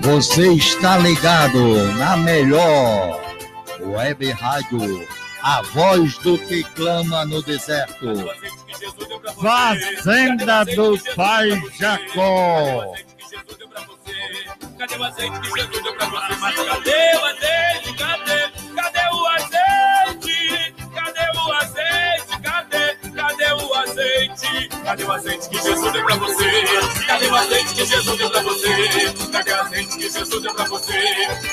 Você está ligado na melhor web rádio, a voz do que clama no deserto. Fazenda do Pai Jacó. Cadê o azeite que Jesus deu pra você? Cadê o azeite? Cadê o azeite que Jesus deu pra você? Cadê o azeite que Jesus deu pra você? Cadê o azeite que Jesus deu pra você?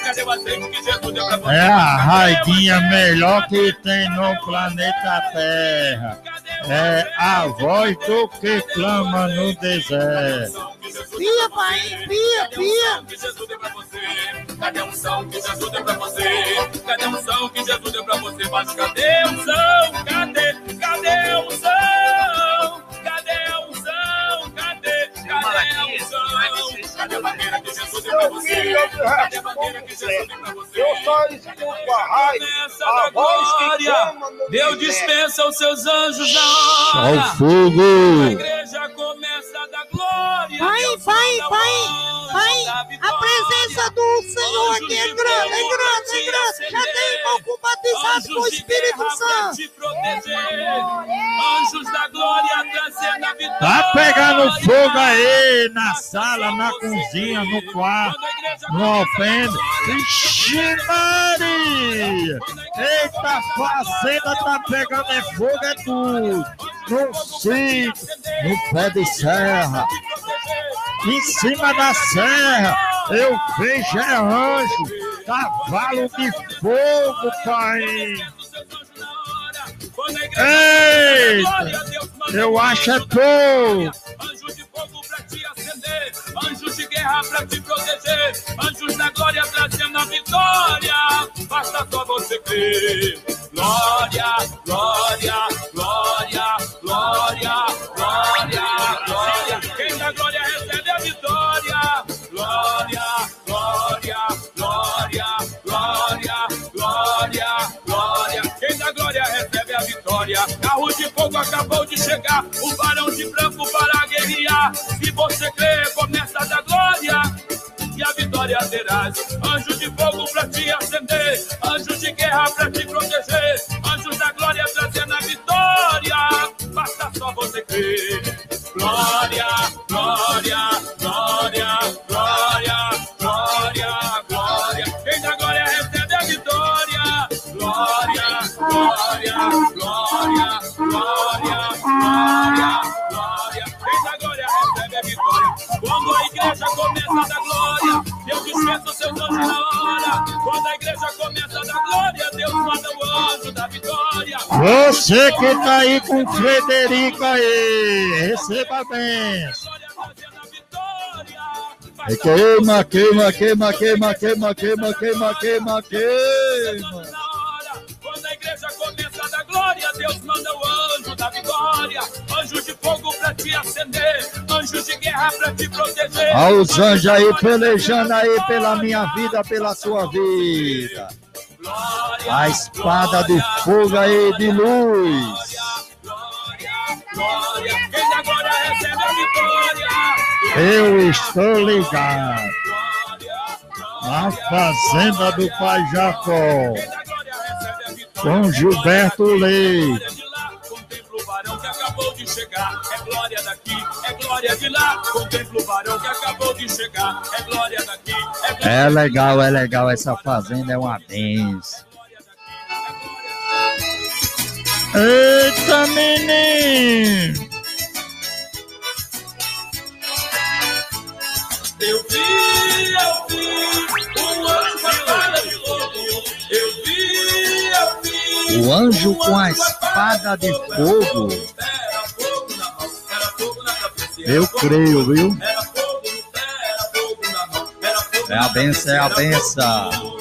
Cadê o azeite que Jesus deu pra você? É a raidinha melhor que tem no planeta Terra. É a voz do que clama no deserto. Pia, pai, pia, pia. Que Jesus deu pra você. Cadê a unção que Jesus deu pra você? Cadê a unção que Jesus deu pra você? Mas cadê a unção? Que Jesus deu pra você? Eu só escuto a raiva, a voz que clama no Deus dispensa os seus anjos na Ao hora. A fogo. Senhor aqui é grande, é grande, é grande. Já tem irmão batizado com o Espírito Santo. Anjos da glória trazendo a vitória. Tá pegando fogo aí na sala, na cozinha, no quarto, no ofende. Vixe Maria! Eita, fazenda tá pegando é fogo, é tudo. Sítio, no pé de serra, em cima da serra, eu vejo é anjo, cavalo de fogo, pai. Eita, eu acho é pouco. Anjos de guerra pra te proteger, anjos da glória trazendo a vitória. Basta só você crer. Glória, glória, chegar. O varão de branco para guerrear. Se você crer, começa a dar glória. E a vitória terás. Anjos de fogo para te acender. Anjos de guerra para te proteger. Anjos da glória trazendo a vitória. Basta só você crer. Glória, o anjo da vitória. Você que tá aí com o Frederico aí, receba a benção. E queima, queima, queima, queima, queima, queima, queima, queima, queima. Quando a igreja começa a dar glória, Deus manda o anjo da vitória. Anjo de fogo pra te acender, anjos de guerra pra te proteger. Aos anjos aí pelejando aí pela minha vida, pela sua vida. A espada de fogo aí de luz. Eu estou ligado. A fazenda do Pai Jacó. Com Gilberto Leite. Contempla o varão que acabou de chegar. É glória daqui, é glória É legal, é legal. Essa fazenda é uma benção. Eita, menino! Eu vi, eu vi, um anjo com a espada de fogo. Eu vi, eu vi. O anjo com a espada de fogo eu creio, viu? É a benção, é a benção.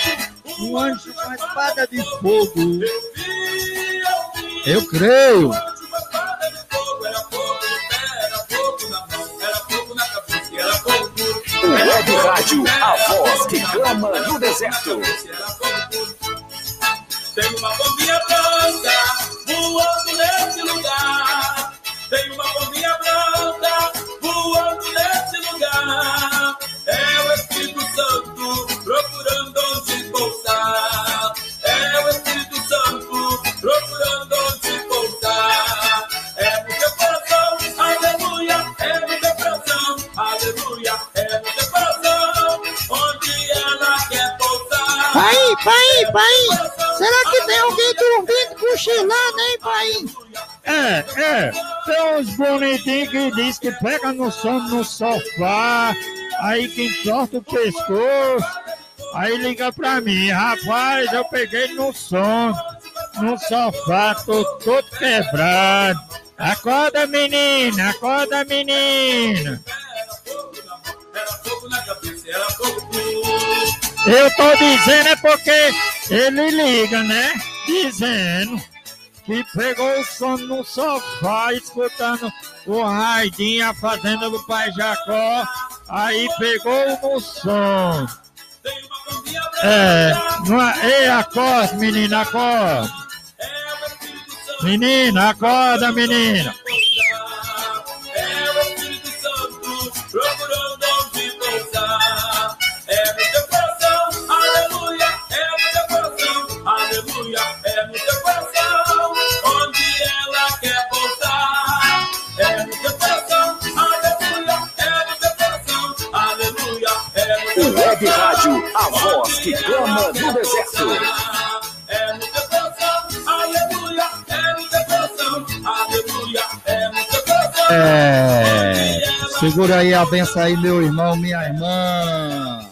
um anjo com a espada de fogo. Eu creio. O Web Rádio, a voz que clama no deserto. Tem uma bombinha branca voando nele. cochilando, hein, pai? É, é. Tem uns bonitinhos que diz que pega no sono no sofá, aí que entorta o pescoço. Aí liga pra mim, rapaz, eu peguei no sono, no sofá, tô todo quebrado. Acorda, menina, acorda, menina. Eu tô dizendo é porque ele liga, né? Dizendo que pegou o sono no sofá, escutando o Raidinha fazendo fazenda do pai Jacó, aí pegou no sono. É, não é, ei, acorda, menina, acorda. Menina, acorda, menina. Segura aí a benção aí, meu irmão, minha irmã.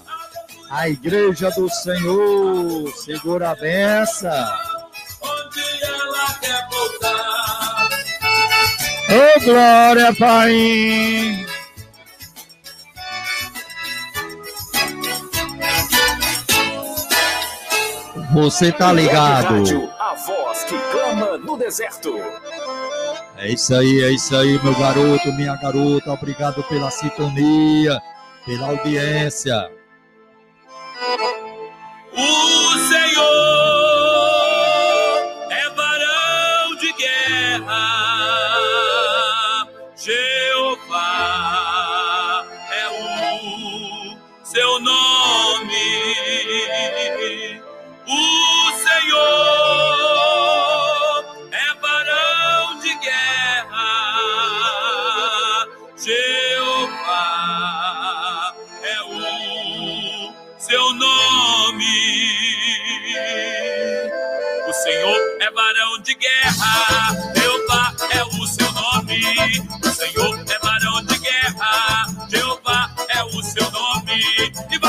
A igreja do Senhor, segura a benção. Onde ela quer voltar. Ô, glória, Pai. Você tá ligado. A voz que clama no deserto. É isso aí, é isso aí, meu garoto, minha garota. Obrigado pela sintonia, pela audiência.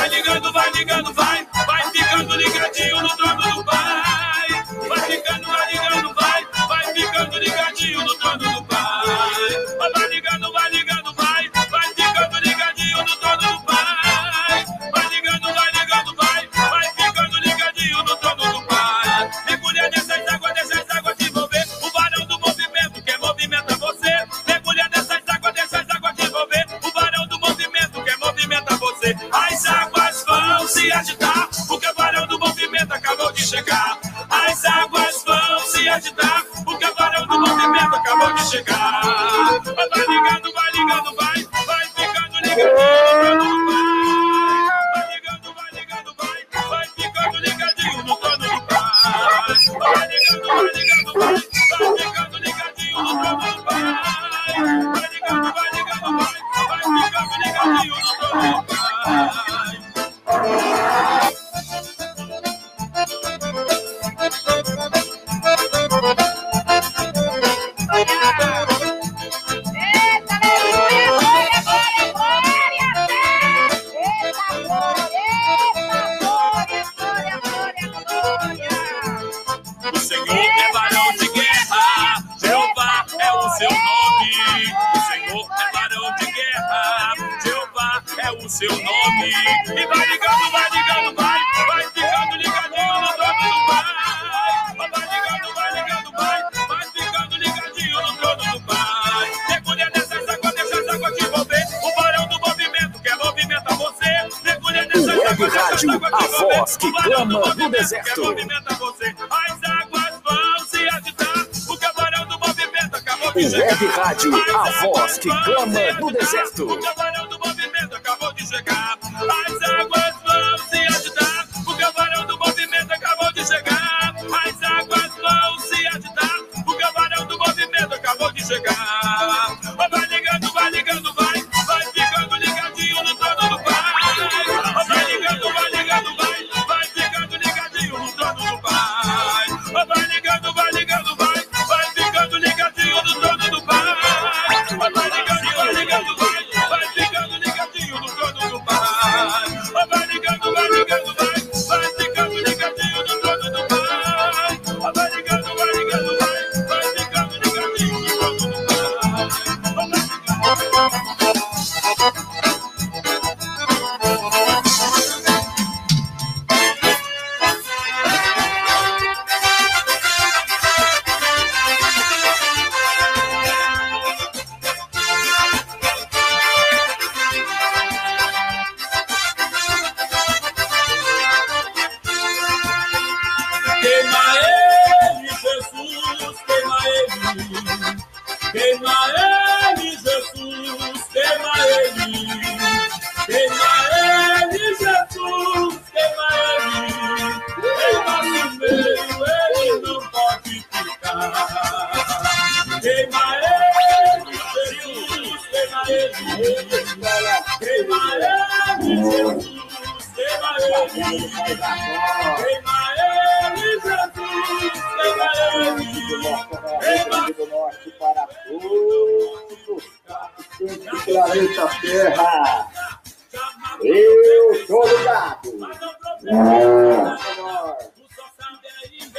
Vai ligando, vai ligando, vai. No agitar. deserto.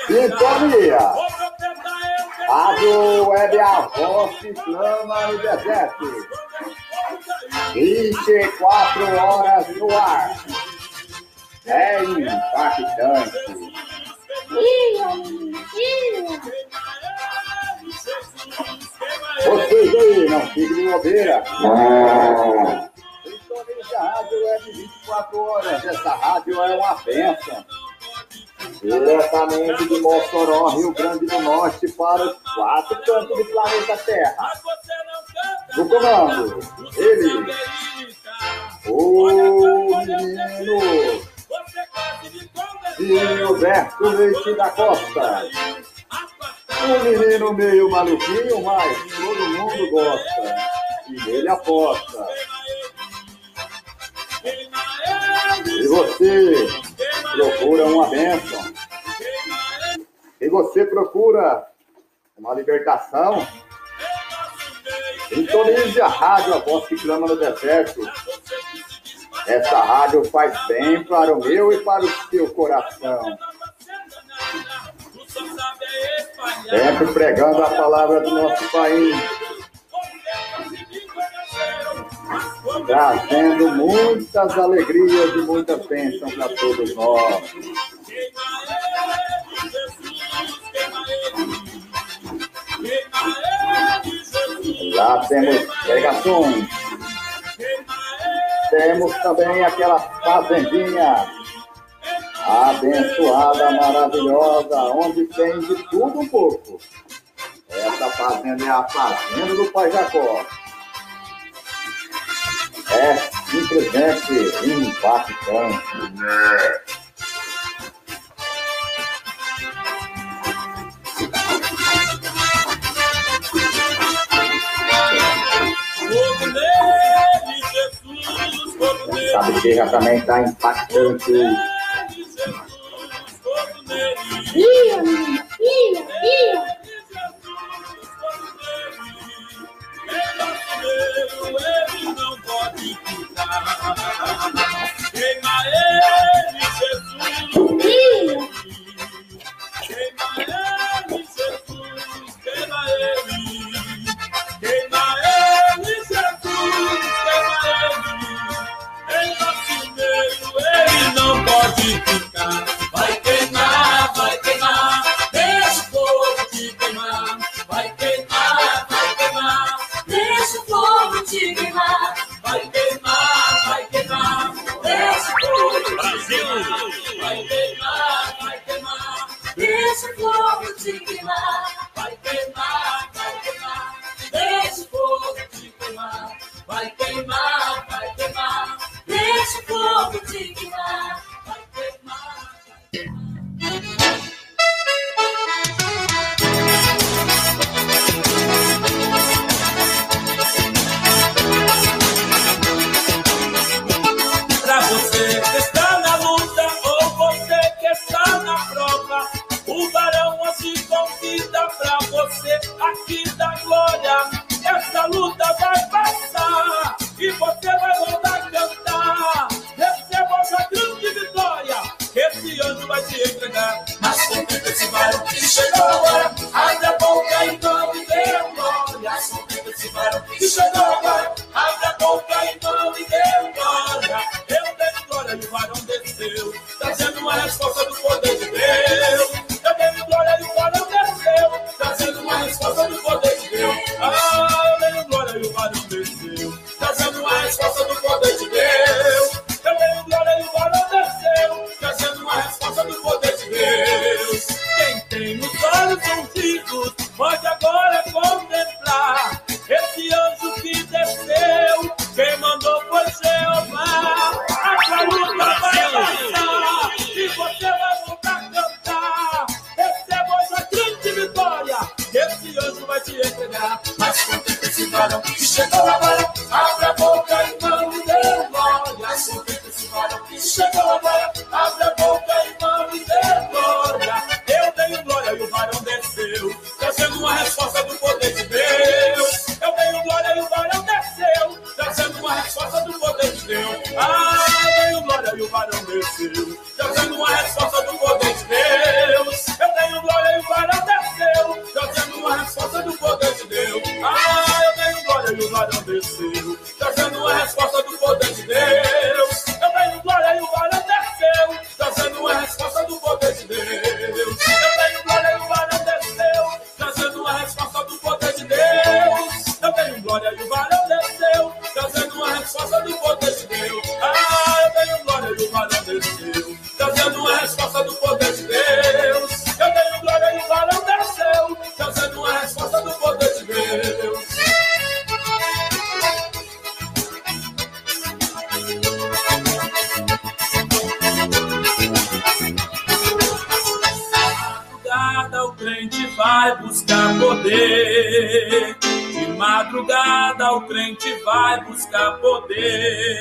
Sintonia. Rádio Web a voz que clama no deserto. 24 horas no ar. É impactante. Vocês aí, não fiquem de bobeira. Sintonize a Rádio Web 24 horas. Essa rádio é uma bênção. Diretamente de Mossoró, Rio Grande do Norte, para os quatro cantos do planeta Terra. No comando, ele, o menino Gilberto Leite da Costa. Um menino meio maluquinho, mas todo mundo gosta. E ele aposta. Você procura uma bênção. E você procura uma libertação. Sintonize a rádio A Voz que Clama no Deserto. Essa rádio faz bem para o meu e para o seu coração. Sempre pregando a palavra do nosso país. Trazendo muitas alegrias e muitas bênçãos para todos nós. Já temos pregações. Temos também aquela fazendinha abençoada, maravilhosa, onde tem de tudo um pouco. Essa fazenda é a fazenda do Pai Jacó. É simplesmente impactante. Nele. Sabe que já também está impactante. Nele, vai buscar poder.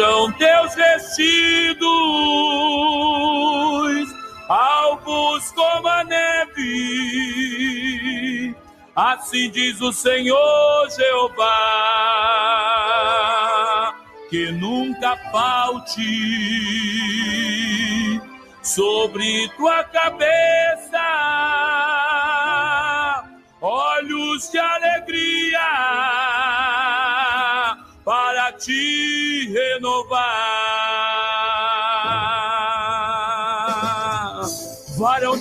Sejam teus vestidos alvos como a neve. Assim diz o Senhor Jeová, que nunca falte sobre tua cabeça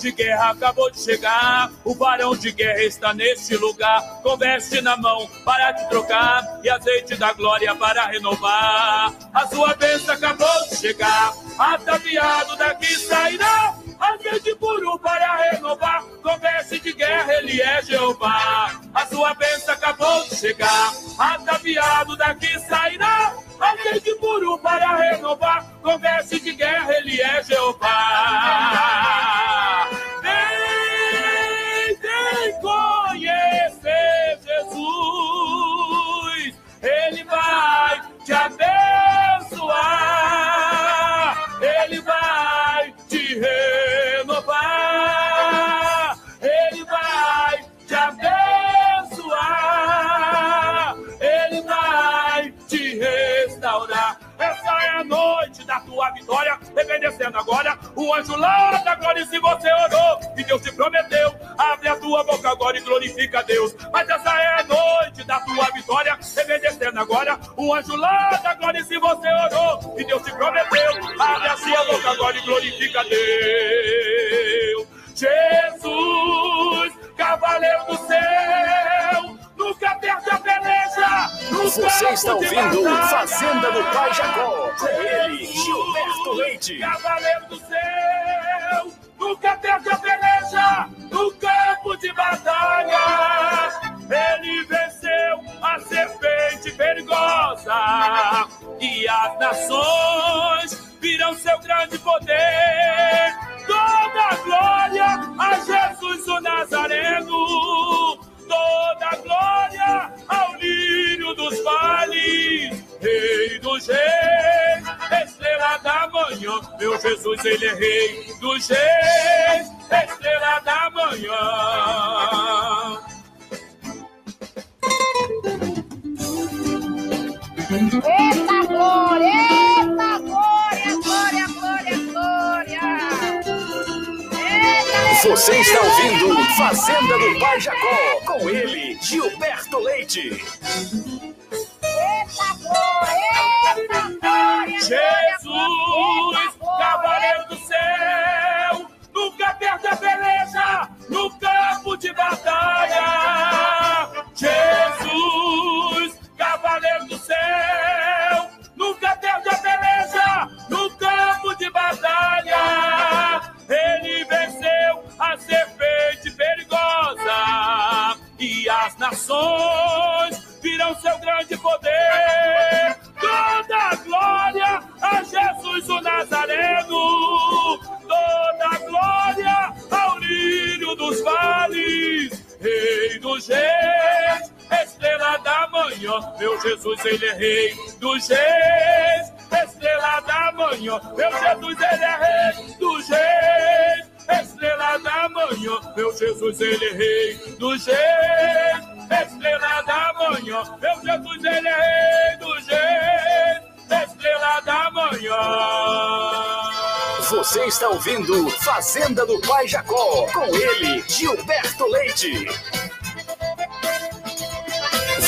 de guerra acabou de chegar, o varão de guerra está neste lugar. Com veste na mão para te trocar e azeite da glória para renovar. A sua bênção acabou de chegar, ataviado daqui sairá Azeite puro para renovar, converse de guerra, ele é Jeová. A sua bênção acabou de chegar, ataviado daqui sairá. Azeite puro para renovar, converse de guerra, ele é Jeová. Tua vitória, obedecendo agora o anjo lá da glória. Se você orou e Deus te prometeu, abre a tua boca agora e glorifica Deus. Mas essa é a noite da tua vitória, obedecendo agora o anjo lá da glória. Se você orou e Deus te prometeu, abre a sua boca agora e glorifica Deus. Jesus, cavaleiro do céu, Você está ouvindo Fazenda do Pai Jacó. Com ele, Gilberto Leite. Cavaleiro do céu, nunca perde a peleja no campo de batalha. Ele venceu a serpente perigosa e as nações viram seu grande poder. Toda glória a Jesus o Nazareno toda glória lírio dos vales, rei dos reis, estrela da manhã. Meu Jesus, ele é rei dos reis, estrela da manhã. Você está ouvindo Fazenda do Pai Jacó. Com ele, Gilberto Leite. As nações viram seu grande poder. Toda glória a Jesus o Nazareno, toda glória ao lírio dos vales, rei dos reis, estrela da manhã. Meu Jesus, ele é rei dos reis, estrela da manhã. Meu Jesus, ele é rei dos reis. Estrela da manhã, meu Jesus, ele é rei dos reis. Estrela da manhã, meu Jesus, ele é rei dos reis. Estrela da manhã. Você está ouvindo Fazenda do Pai Jacó. Com ele, Gilberto Leite.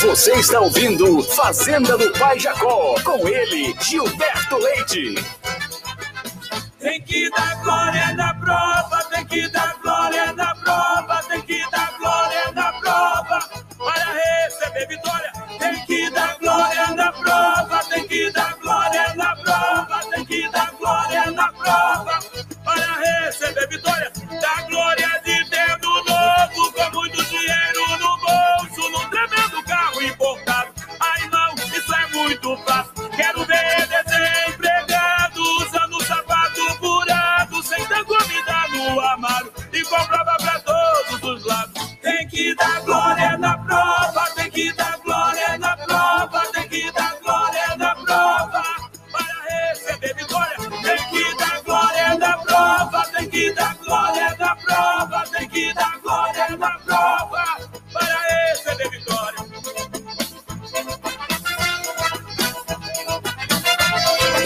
Você está ouvindo Fazenda do Pai Jacó. Com ele, Gilberto Leite. Tem que dar glória na prova, tem que dar na prova para receber vitória da glória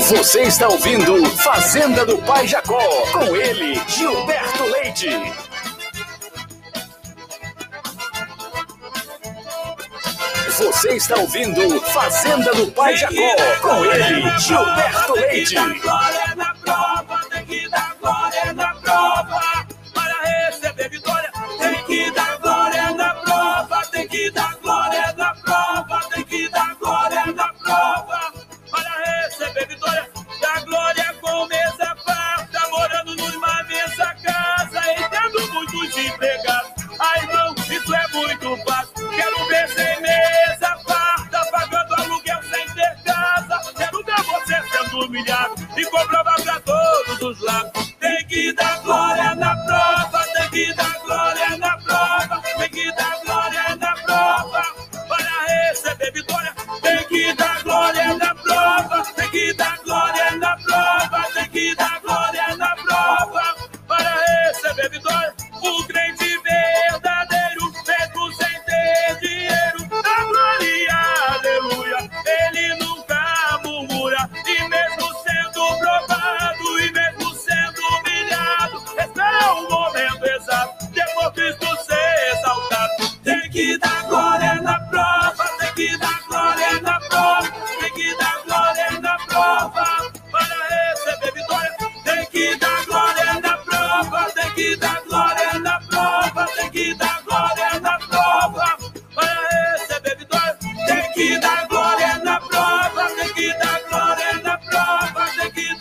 Você está ouvindo Fazenda do Pai Jacó. Com ele, Gilberto Leite. Você está ouvindo Fazenda do Pai Jacó. Com ele, Gilberto Leite.